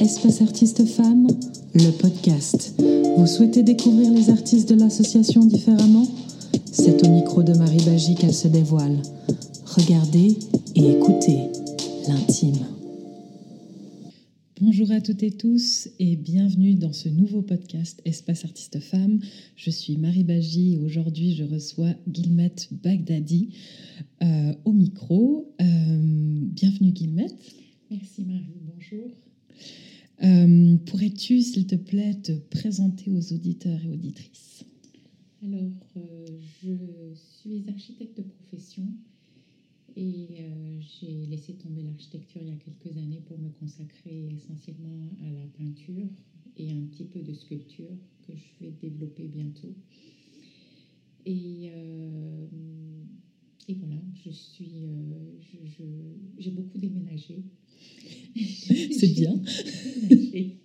Espace Artistes Femmes, le podcast. Vous souhaitez découvrir les artistes de l'association différemment? C'est au micro de Marie Bagie qu'elle se dévoile. Regardez et écoutez l'intime. Bonjour à toutes et tous et bienvenue dans ce nouveau podcast Espace Artistes Femmes. Je suis Marie Bagie et aujourd'hui je reçois Guilmette Bagdadi euh, au micro. Euh, bienvenue Guilmette. Merci Marie, bonjour. Euh, pourrais-tu, s'il te plaît, te présenter aux auditeurs et auditrices? Alors, je suis architecte de profession et j'ai laissé tomber l'architecture il y a quelques années pour me consacrer essentiellement à la peinture et un petit peu de sculpture que je vais développer bientôt. Et, et voilà, je suis, j'ai beaucoup déménagé. C'est bien.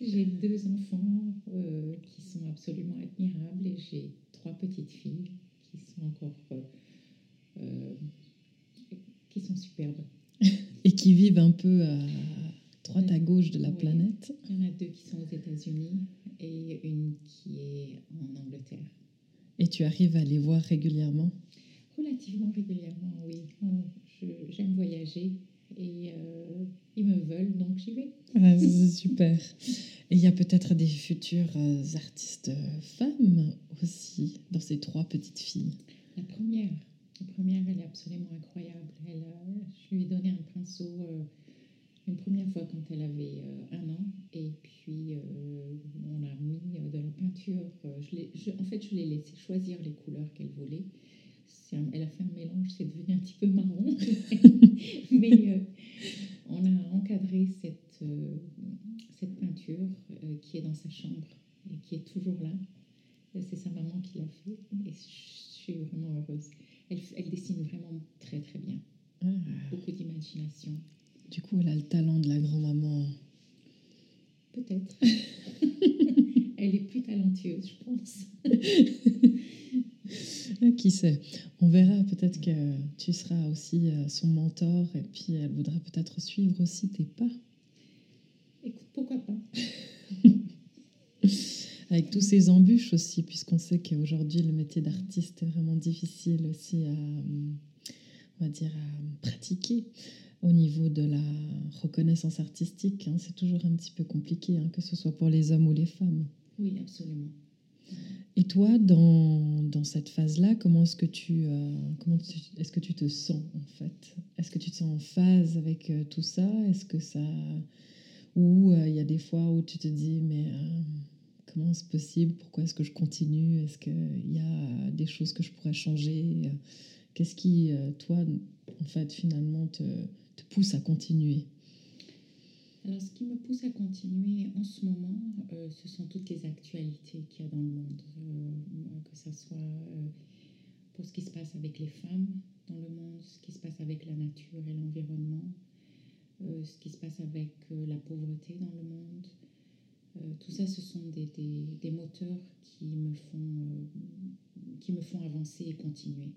j'ai deux enfants euh, qui sont absolument admirables et j'ai trois petites filles qui sont encore euh, euh, qui sont superbes. Et qui vivent un peu à droite à gauche de la planète. Il y en a deux qui sont aux États-Unis et une qui est en Angleterre. Et tu arrives à les voir régulièrement? Relativement régulièrement, oui. J'aime voyager et euh, ils me veulent, donc j'y vais. Ah, c'est super. Et il y a peut-être des futures euh, artistes femmes aussi dans ces trois petites filles. La première, la première, elle est absolument incroyable. Elle, je lui ai donné un pinceau euh, une première fois quand elle avait un an, et puis on a mis de la peinture. Je en fait, je l'ai laissé choisir les couleurs qu'elle voulait elle a fait un mélange, c'est devenu un petit peu marron. Mais euh, on a encadré cette, euh, cette peinture euh, qui est dans sa chambre et qui est toujours là. C'est sa maman qui l'a fait et je suis vraiment heureuse. Elle, elle dessine vraiment très très bien. Ah. Beaucoup d'imagination. Du coup, elle a le talent de la grand-maman. Peut-être. elle est plus talentueuse, je pense. Qui sait On verra, peut-être que tu seras aussi euh, son mentor et puis elle voudra peut-être suivre aussi tes pas. Écoute, pourquoi pas? Avec tous ces embûches aussi, puisqu'on sait qu'aujourd'hui le métier d'artiste est vraiment difficile aussi à, on va dire, à pratiquer au niveau de la reconnaissance artistique. Hein. c'est toujours un petit peu compliqué, hein, que ce soit pour les hommes ou les femmes. Oui, absolument. Et toi, dans, dans cette phase-là, comment est-ce que tu euh, comment est-ce que tu te sens en fait? Est-ce que tu te sens en phase avec euh, tout ça? Est-ce que ça ou euh, il y a des fois où tu te dis mais comment c'est possible? Pourquoi est-ce que je continue? Est-ce qu'il y a des choses que je pourrais changer? Qu'est-ce qui toi en fait finalement te, te pousse à continuer? Alors, ce qui me pousse à continuer en ce moment, euh, ce sont toutes les actualités qu'il y a dans le monde, euh, que ce soit euh, pour ce qui se passe avec les femmes dans le monde, ce qui se passe avec la nature et l'environnement, ce qui se passe avec la pauvreté dans le monde. tout ça, ce sont des, des, des, moteurs qui me, font, qui me font avancer et continuer.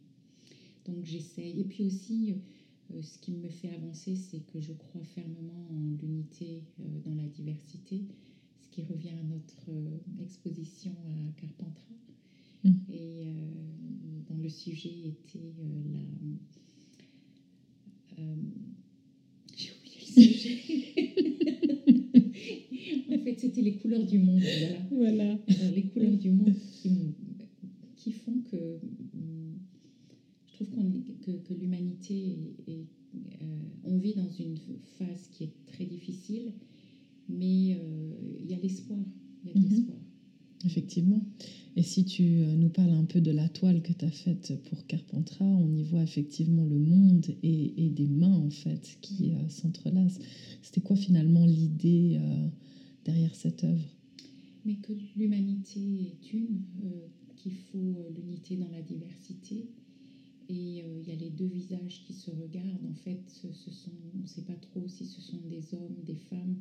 Donc, j'essaye. Et puis aussi, ce qui me fait avancer, c'est que je crois fermement en l'unité euh, dans la diversité, ce qui revient à notre euh, exposition à Carpentras, mmh. et dont le sujet était la... J'ai oublié le sujet. en fait, c'était les couleurs du monde. Voilà. voilà. les couleurs du monde qui, qui font que que, que l'humanité est, euh, on vit dans une phase qui est très difficile, mais euh, il y a l'espoir. Il y a de mhm. l'espoir. Effectivement. Et si tu euh, nous parles un peu de la toile que tu as faite pour Carpentras, on y voit effectivement le monde et, et des mains en fait qui s'entrelacent. C'était quoi finalement l'idée derrière cette œuvre? Mais que l'humanité est une, qu'il faut l'unité dans la diversité et euh, il y a les deux visages qui se regardent. En fait, ce sont, on ne sait pas trop si ce sont des hommes, des femmes.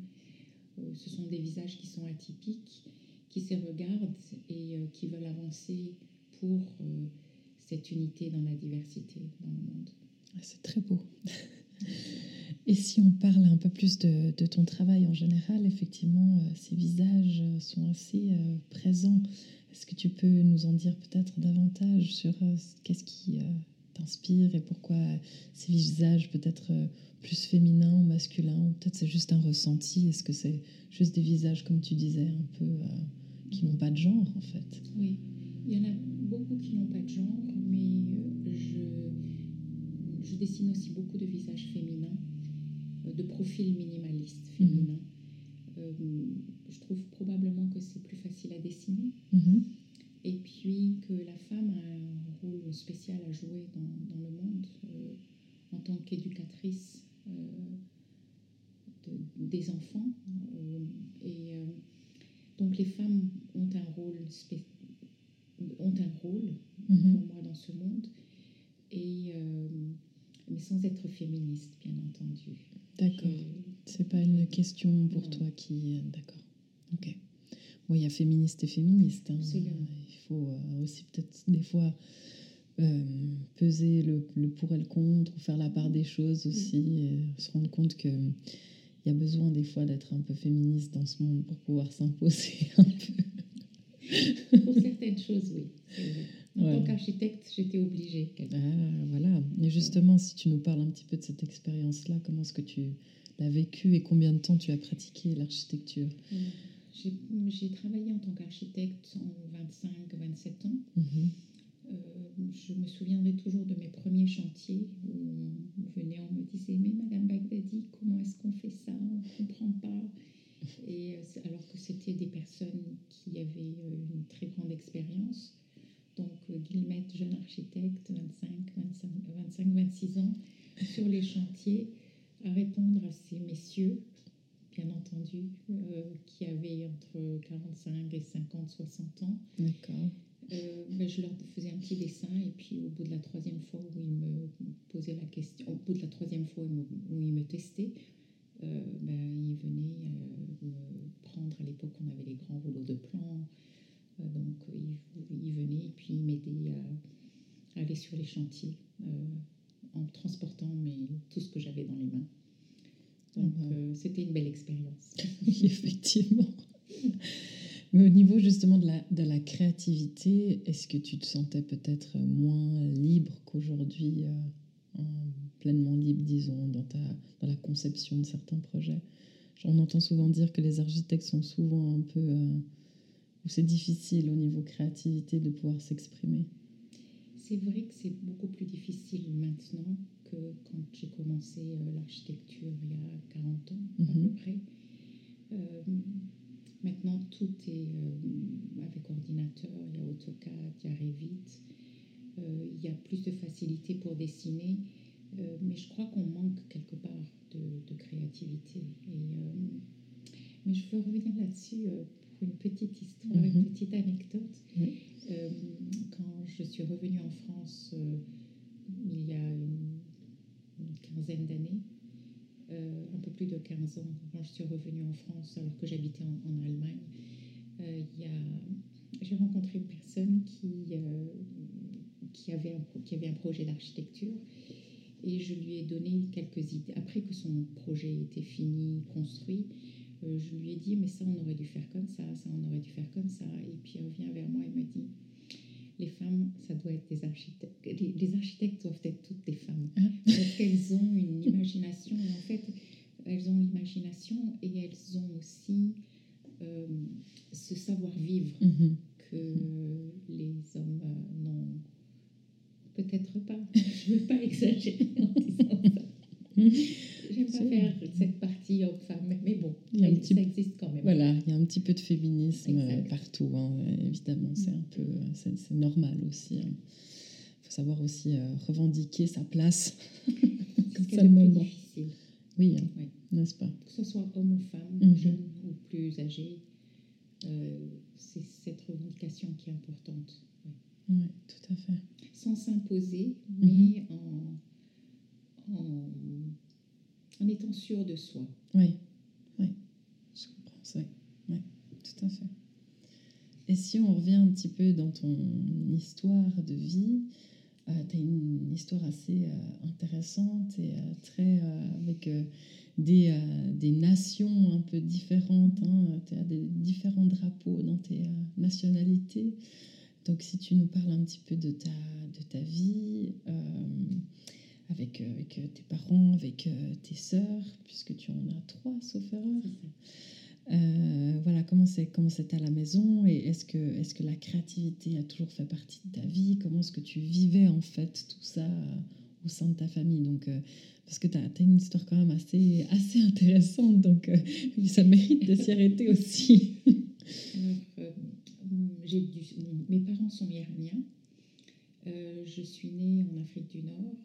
Euh, ce sont des visages qui sont atypiques, qui se regardent et euh, qui veulent avancer pour cette unité dans la diversité dans le monde. Ah, c'est très beau. Et si on parle un peu plus de, ton travail en général, effectivement, ces visages sont assez présents. Est-ce que tu peux nous en dire peut-être davantage sur qu'est-ce qui t'inspire et pourquoi ces visages peut-être plus féminins ou masculins ou peut-être c'est juste un ressenti Est-ce que c'est juste des visages, comme tu disais, un peu qui n'ont pas de genre en fait? Oui, il y en a beaucoup qui n'ont pas de genre, mais je, je dessine aussi beaucoup de visages féminins de profil minimaliste féminin. Mhm. Euh, je trouve probablement que c'est plus facile à dessiner. Mhm. Et puis que la femme a un rôle spécial à jouer dans, le monde euh, en tant qu'éducatrice euh, des enfants. et donc les femmes ont un rôle, ont un rôle mhm. pour moi dans ce monde. Et mais sans être féministe, bien entendu. D'accord. C'est pas une question pour toi qui. D'accord. Ok. Bon, il y a féministe et féministe. Hein. Il faut euh, aussi peut-être des fois euh, peser le, pour et le contre, faire la part des choses aussi, et se rendre compte que il y a besoin des fois d'être un peu féministe dans ce monde pour pouvoir s'imposer un peu. pour certaines choses, oui. En tant qu'architecte, j'étais obligée. Ah, voilà. Et justement, si tu nous parles un petit peu de cette expérience-là, comment est-ce que tu l'as vécue et combien de temps tu as pratiqué l'architecture? J'ai travaillé en tant qu'architecte en 25-27 ans. Euh, je me souviendrai toujours de mes premiers chantiers où on venait, on me disait Mais Madame Bagdadi, comment est-ce qu'on fait ça? On ne comprend pas. Et euh, alors que c'était des personnes qui avaient euh, une très grande expérience. Donc, Guillemette, jeune architecte, 25, 25, 25, 26 ans, sur les chantiers, à répondre à ces messieurs, bien entendu, euh, qui avaient entre 45 et 50, 60 ans. D'accord. Euh, ben, je leur faisais un petit dessin et puis au bout de la troisième fois où ils me posaient la question, au bout de la troisième fois où ils me, testaient, ben, ils venaient me prendre, à l'époque on avait les grands rouleaux de plans, euh, donc il, venait et puis il m'aidait à, aller sur les chantiers euh, en transportant tout ce que j'avais dans les mains. Donc mhm. euh, c'était une belle expérience. effectivement. Mais au niveau justement de la, de la créativité, est-ce que tu te sentais peut-être moins libre qu'aujourd'hui, pleinement libre, disons, dans, ta, dans la conception de certains projets? On entend souvent dire que les architectes sont souvent un peu où c'est difficile au niveau créativité de pouvoir s'exprimer C'est vrai que c'est beaucoup plus difficile maintenant que quand j'ai commencé euh, l'architecture il y a 40 ans à peu mhm. près. Euh, maintenant, tout est euh, avec ordinateur, il y a AutoCAD, il y a Revit, il y a plus de facilité pour dessiner, mais je crois qu'on manque quelque part de, créativité. Et, mais je veux revenir là-dessus une petite histoire, une mhm. petite anecdote. Euh, quand je suis revenue en France euh, il y a une, quinzaine d'années, euh, un peu plus de 15 ans, quand je suis revenue en France alors que j'habitais en, Allemagne, j'ai rencontré une personne qui, qui, avait un, qui avait un projet d'architecture et je lui ai donné quelques idées. Après que son projet était fini, construit, euh, je lui ai dit, mais ça, on aurait dû faire comme ça, ça, on aurait dû faire comme ça. Et puis, elle revient vers moi et me dit, les femmes, ça doit être des architectes. Les, architectes doivent être toutes des femmes. Hein? Parce qu'elles ont une imagination. Et en fait, elles ont l'imagination et elles ont aussi euh, ce savoir-vivre mm-hmm. que les hommes euh, n'ont peut-être pas. Je ne veux pas exagérer en disant ça. J'aime pas faire cette partie homme-femme, mais bon, ça existe quand même. Voilà, il y a un petit peu de féminisme euh, partout, hein, évidemment, c'est un peu, c'est normal aussi. Il hein. faut savoir aussi euh, revendiquer sa place. c'est le moment. difficile. Oui, hein, n'est-ce pas? Que ce soit homme ou femme, mhm. jeune ou plus âgé, euh, c'est cette revendication qui est importante. Oui, tout à fait. Sans s'imposer, mhm. mais en en, étant sûr de soi. Oui, oui, je comprends ça. Oui, tout à fait. Et si on revient un petit peu dans ton histoire de vie, tu as une histoire assez intéressante et très avec des, des, nations un peu différentes. Hein. Tu as des différents drapeaux dans tes nationalités. Donc si tu nous parles un petit peu de ta, de ta vie avec, avec tes parents, avec tes sœurs, puisque tu en as trois, sauf erreur. Euh, voilà, comment c'est comment c'était à la maison et est-ce que est-ce que la créativité a toujours fait partie de ta vie? Comment est-ce que tu vivais en fait tout ça euh, au sein de ta famille? Donc euh, parce que tu as, une histoire quand même assez assez intéressante, donc ça mérite de s'y arrêter aussi. j'ai mes parents sont iraniens. je suis née en Afrique du Nord.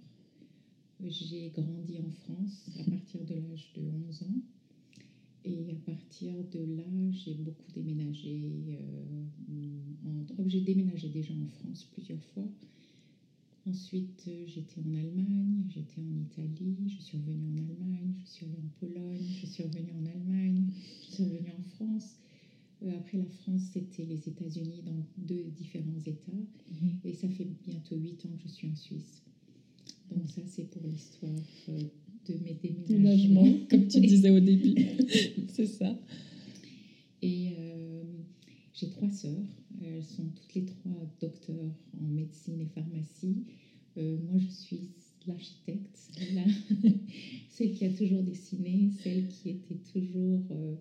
J'ai grandi en France à partir de l'âge de 11 ans. Et à partir de là, j'ai beaucoup déménagé. Euh, j'ai déménagé déjà en France plusieurs fois. Ensuite, euh, j'étais en Allemagne, j'étais en Italie, je suis revenue en Allemagne, je suis allée en Pologne, je suis revenue en Allemagne, je suis revenue en France. Euh, après la France, c'était les États-Unis dans deux différents États. Mhm. Et ça fait bientôt huit ans que je suis en Suisse. Donc ça, c'est pour l'histoire de mes déménagements. comme tu disais au début. c'est ça. Et euh, j'ai trois sœurs. Elles sont toutes les trois docteurs en médecine et pharmacie. Euh, moi, je suis l'architecte, celle qui a toujours dessiné, celle qui était toujours... Euh,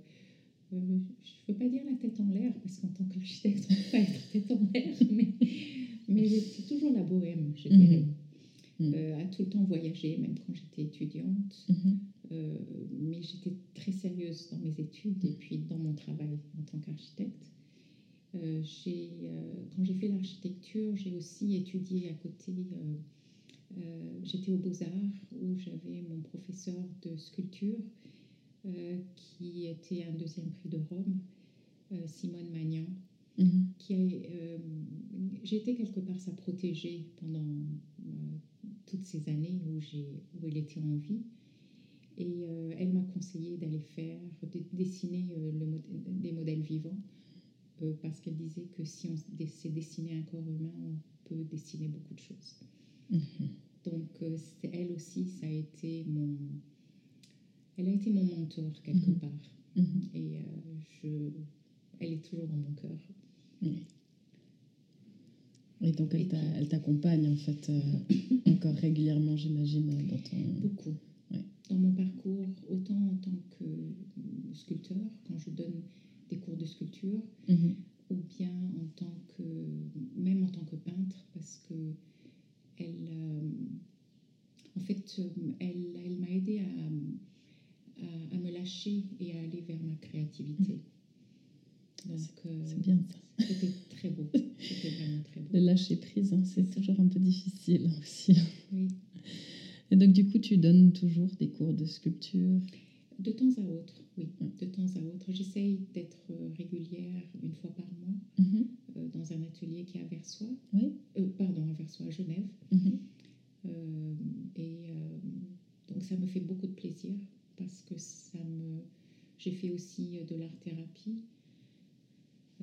je ne veux pas dire la tête en l'air, parce qu'en tant qu'architecte, on ne peut pas être tête en l'air, mais, mais j'étais toujours la bohème, je dirais. Mhm. Mm. Euh, à tout le temps voyager, même quand j'étais étudiante. Mm-hmm. Euh, mais j'étais très sérieuse dans mes études et puis dans mon travail en tant qu'architecte. Euh, quand j'ai fait l'architecture, j'ai aussi étudié à côté. j'étais aux Beaux-Arts où j'avais mon professeur de sculpture qui était un deuxième prix de Rome, Simone Magnan. Mm-hmm. qui a, j'ai été quelque part sa protégée pendant toutes ces années où, où il était en vie. Et euh, elle m'a conseillé d'aller faire, de dessiner euh, le des modèles vivants, euh, parce qu'elle disait que si on sait dessiner un corps humain, on peut dessiner beaucoup de choses. Mm-hmm. Donc, elle aussi, ça a été mon. Elle a été mon mentor quelque mm-hmm. part. Mm-hmm. Et je, elle est toujours dans mon cœur. Et donc elle t'accompagne en fait euh, encore régulièrement, j'imagine, dans ton... Beaucoup. Dans mon parcours, autant en tant que sculpteur, quand je donne des cours de sculpture, mm-hmm. ou bien en tant que, même en tant que peintre, parce que elle, euh, en fait, elle, elle m'a aidé à, à, me lâcher et à aller vers ma créativité. Donc, c'est euh, bien ça. C'était très beau. C'était vraiment très beau. Le lâcher prise, hein, c'est toujours un peu difficile aussi. Oui. Et donc, du coup, tu donnes toujours des cours de sculpture De temps à autre, oui. De temps à autre. J'essaye d'être euh, régulière une fois par mois mm-hmm. euh, dans un atelier qui est à Versoix. Oui. pardon, à Versoix, à Genève. Mm-hmm. et donc, ça me fait beaucoup de plaisir parce que ça me. J'ai fait aussi de l'art-thérapie.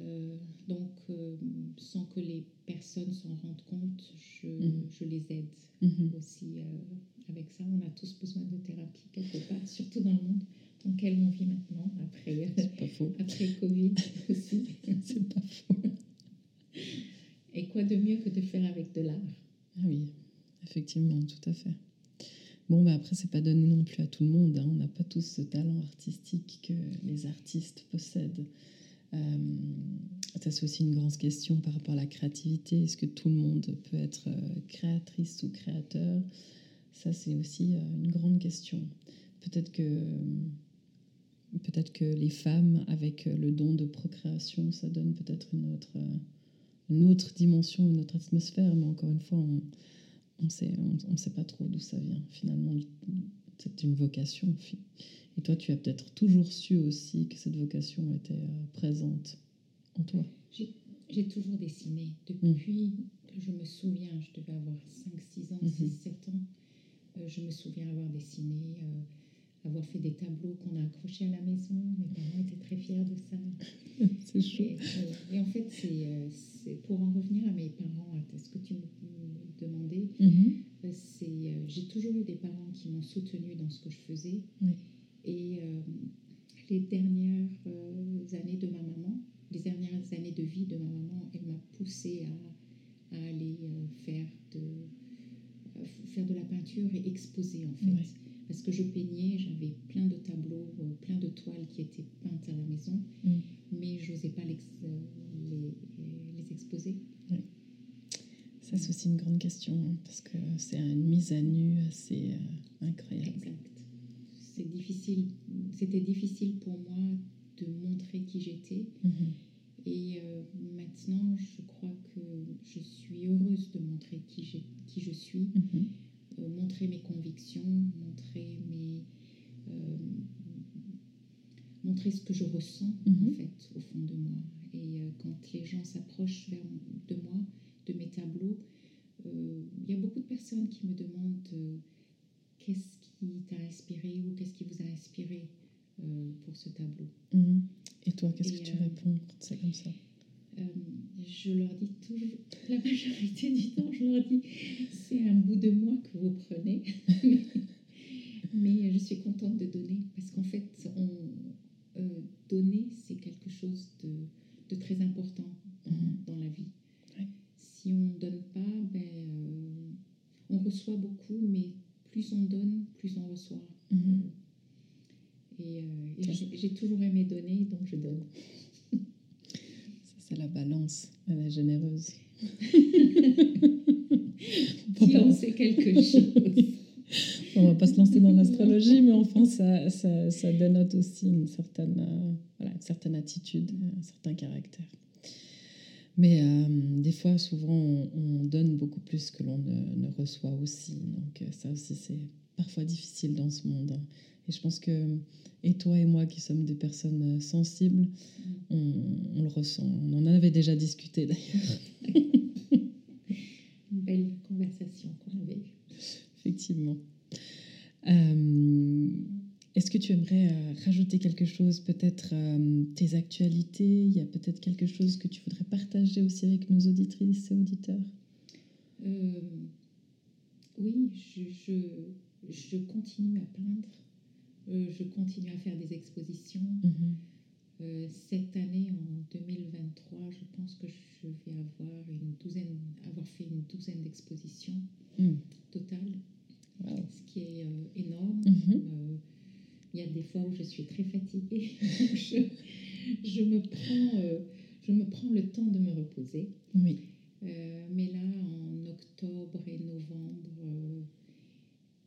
Euh, donc, euh, sans que les personnes s'en rendent compte, je, mhm. je les aide mhm. aussi euh, avec ça. On a tous besoin de thérapie quelque part, surtout dans le monde dans lequel on vit maintenant, après, pas faux. après Covid aussi. C'est pas faux. Et quoi de mieux que de faire avec de l'art? Ah Oui, effectivement, tout à fait. Bon, bah après, c'est pas donné non plus à tout le monde. Hein. On n'a pas tous ce talent artistique que les artistes possèdent. Euh, ça, c'est aussi une grande question par rapport à la créativité. Est-ce que tout le monde peut être euh, créatrice ou créateur? Ça, c'est aussi euh, une grande question. Peut-être que, peut-être que les femmes, avec le don de procréation, ça donne peut-être une autre, une autre dimension, une autre atmosphère. Mais encore une fois, on ne sait, on, sait pas trop d'où ça vient. Finalement, c'est une vocation. Et toi, tu as peut-être toujours su aussi que cette vocation était euh, présente en toi. J'ai toujours dessiné. Depuis que je me souviens, je devais avoir 5, 6 ans, 6, mhm. 7 ans, euh, je me souviens avoir dessiné euh, avoir fait des tableaux qu'on a accrochés à la maison. Mes parents étaient très fiers de ça. c'est chou. Et, euh, et en fait, c'est euh, c'est pour en revenir à mes parents, à ce que tu me demandais, Mhm. euh, c'est j'ai toujours eu des parents qui m'ont soutenue dans ce que je faisais. Oui. Et euh, les dernières années de ma maman, les dernières années de vie de ma maman, elle m'a poussée à, à aller faire de faire de la peinture et exposer en fait. Parce que je peignais, j'avais plein de tableaux, euh, plein de toiles qui étaient peintes à la maison, Mm. mais je n'osais pas euh, les, les exposer. Ça, c'est aussi une grande question, hein, parce que c'est une mise à nu assez euh, incroyable. Exact. C'est difficile. C'était difficile pour moi de montrer qui j'étais. Mhm. Ressens Mhm. en fait au fond de moi. Et euh, quand les gens s'approchent de moi, de mes tableaux, euh, il y a beaucoup de personnes qui me demandent euh, qu'est-ce qui t'a inspiré ou qu'est-ce qui vous a inspiré pour ce tableau. Mhm. Et toi, qu'est-ce que tu réponds quand c'est comme ça? je leur dis toujours, la majorité du temps, je leur dis, c'est un bout de moi que vous prenez. Mais je suis contente de donner parce qu'en fait, on, euh, donner, c'est quelque chose de, de très important dans, Mhm. dans la vie. Ouais. Si on ne donne pas, ben, euh, on reçoit beaucoup, mais plus on donne, plus on reçoit. Mhm. Et, euh, et j'ai j'ai toujours aimé donner, donc je donne. La balance, elle est généreuse. Qui en sait quelque chose On va pas se lancer dans l'astrologie, mais enfin, ça, ça, ça dénote aussi une certaine, euh, voilà, une certaine attitude, un certain caractère. Mais euh, des fois, souvent, on, on donne beaucoup plus que l'on ne, ne reçoit aussi. Donc euh, ça aussi, c'est parfois difficile dans ce monde. hein. Et je pense que, et toi et moi qui sommes des personnes euh, sensibles, on, on le ressent. On en avait déjà discuté d'ailleurs, Une belle conversation qu'on avait eue. effectivement. Euh, Est-ce que tu aimerais euh, rajouter quelque chose, peut-être euh, tes actualités? Il y a peut-être quelque chose que tu voudrais partager aussi avec nos auditrices et auditeurs? Euh, oui, je, je, je continue à peindre. Euh, je continue à faire des expositions. Mhm. Euh, cette année, en 2023, je pense que je vais avoir une douzaine, avoir fait une douzaine d'expositions Mm. totales, Wow. ce qui est euh, énorme. Mhm. Il y a des fois où je suis très fatiguée. je, je me prends, euh, je me prends le temps de me reposer. Oui. Euh, mais là, en octobre et novembre,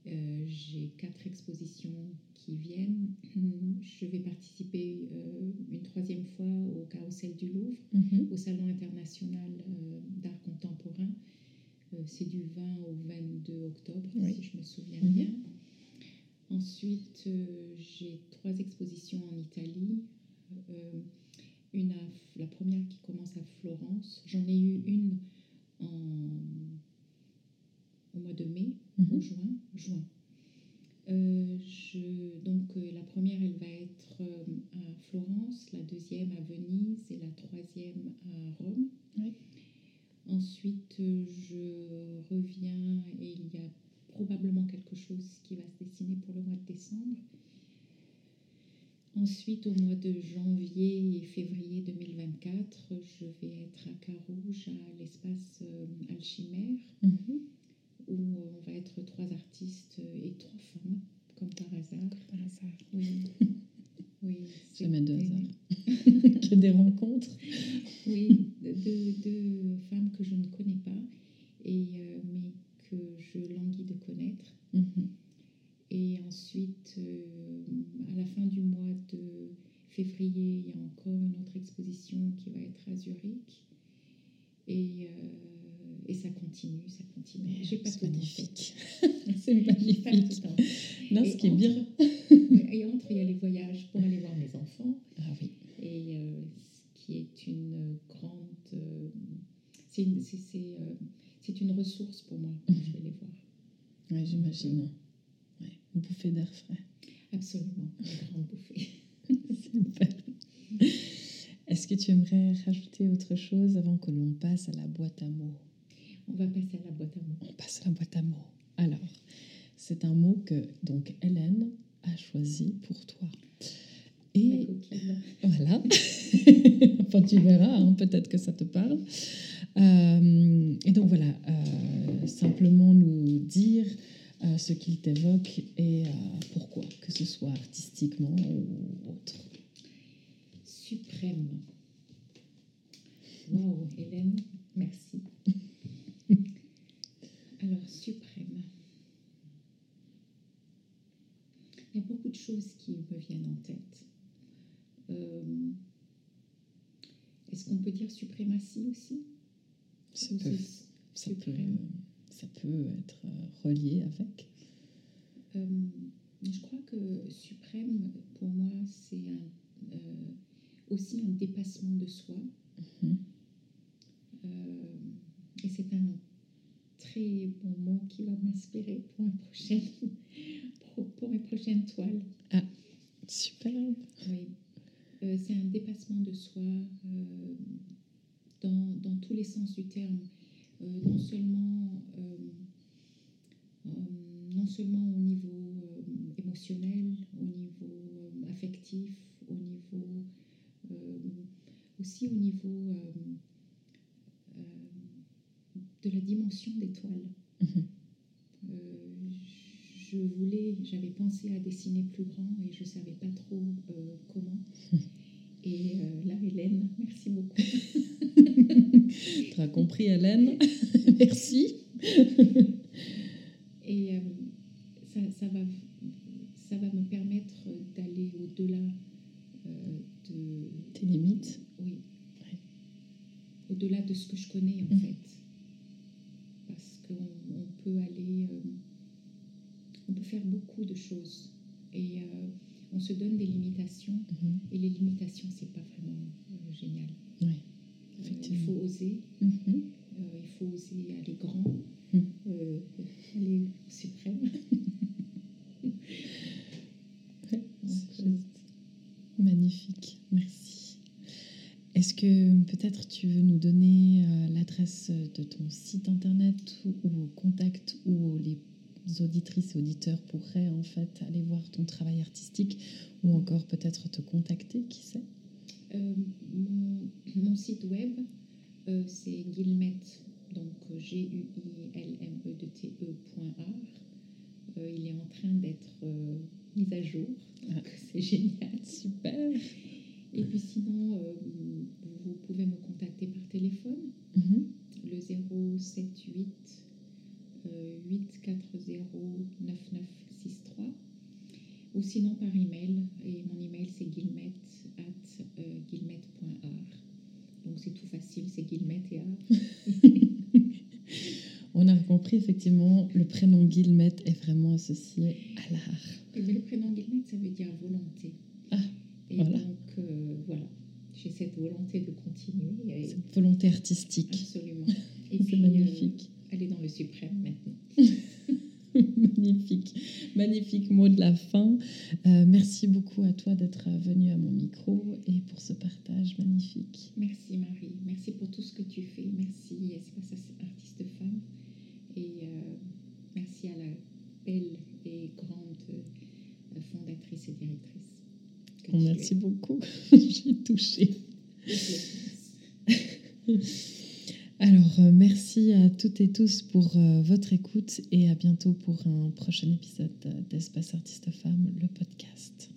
euh, j'ai quatre expositions qui viennent. Je vais participer euh, une troisième fois au Carrousel du Louvre, Mhm. au Salon international euh, d'art contemporain. C'est du 20 au 22 octobre, Oui. si je me souviens Mhm. bien. Ensuite, j'ai trois expositions en Italie. Une à- la première qui commence à Florence. J'en ai eu une en, au mois de mai ou Mhm. juin. juin. Euh, je, donc euh, la première, elle va être euh, à Florence, la deuxième à Venise et la troisième à Rome. Oui. Ensuite, je reviens et il y a probablement quelque chose qui va se dessiner pour le mois de décembre. Ensuite, au mois de janvier et février 2024, je vais être à Carouge, à l'espace Alchimère, Mhm. c'est une, euh, une, ressource pour moi. Mmh. Je vais les voir. Oui, j'imagine. Ouais. Une bouffée d'air frais. Absolument, une grande bouffée. Est-ce que tu aimerais rajouter autre chose avant que l'on passe à la boîte à mots? On va passer à la boîte à mots. On passe à la boîte à mots. Alors, c'est un mot que donc Hélène a choisi pour toi. Et voilà, enfin tu verras, hein, peut-être que ça te parle. Euh, et donc voilà, euh, simplement nous dire euh, ce qu'il t'évoque et pourquoi, que ce soit artistiquement ou autre. Suprême. Wow, Hélène, merci. Alors, suprême. Il y a beaucoup de choses qui me viennent en tête. Euh, est-ce qu'on peut dire suprématie aussi ça peut, ça, peut, être euh, relié avec. Euh, je crois que suprême, pour moi, c'est aussi un dépassement de soi. Mm-hmm. et c'est un très bon mot qui va m'inspirer pour, une prochaine, pour, pour mes prochaines toiles. Ah, super. Oui. Euh, c'est un dépassement de soi euh, dans, dans, tous les sens du terme. Euh, non seulement, non seulement au niveau émotionnel, au niveau affectif, au niveau aussi au niveau de la dimension d'étoile. Mm-hmm. je voulais, j'avais pensé à dessiner plus grand et je ne savais pas trop comment. Et euh, là, Hélène, merci beaucoup. tu as compris, Hélène Merci. Et euh, ça, ça, va, ça va me permettre d'aller au-delà euh, de... Tes limites Oui. Au-delà de ce que je connais, en mmh. fait. Parce qu'on peut aller... on peut faire beaucoup de choses. Et on se donne des limitations mhm. et les limitations, c'est pas vraiment euh, génial. Oui, euh, il faut oser, mhm. euh, il faut oser aller grand, mhm. aller suprême. Magnifique, merci. Est-ce que peut-être tu veux nous donner l'adresse de ton site internet ou, ou contact auditrices et auditeurs pourraient en fait aller voir ton travail artistique ou encore peut-être te contacter, qui sait? Euh, mon, site web, euh, c'est guillemette, donc g u i l m e euh, il est en train d'être mis à jour, ah. c'est génial. Super. Et puis sinon, vous pouvez me contacter par téléphone, mm-hmm. le 078 8409963 ou sinon par email. Et mon email c'est guillemette at euh, guillemette.art. Donc c'est tout facile, c'est guillemette et art. On a compris effectivement, le prénom Guillemette est vraiment associé à l'art. Mais le prénom Guillemette, ça veut dire volonté. Ah, et donc euh, voilà, j'ai cette volonté de continuer. Cette volonté artistique. Absolument. C'est magnifique. Euh, aller dans le suprême maintenant. Magnifique, magnifique mot de la fin. Euh, merci beaucoup à toi d'être venu à mon micro et pour ce partage magnifique. Merci Marie, merci pour tout ce que tu fais. Merci Espace Artiste Femme et euh, merci à la belle et grande euh, fondatrice et directrice. merci beaucoup, j'ai touché. Alors, euh, merci à toutes et tous pour euh, votre écoute et à bientôt pour un prochain épisode d'Espace Artiste Femme, le podcast.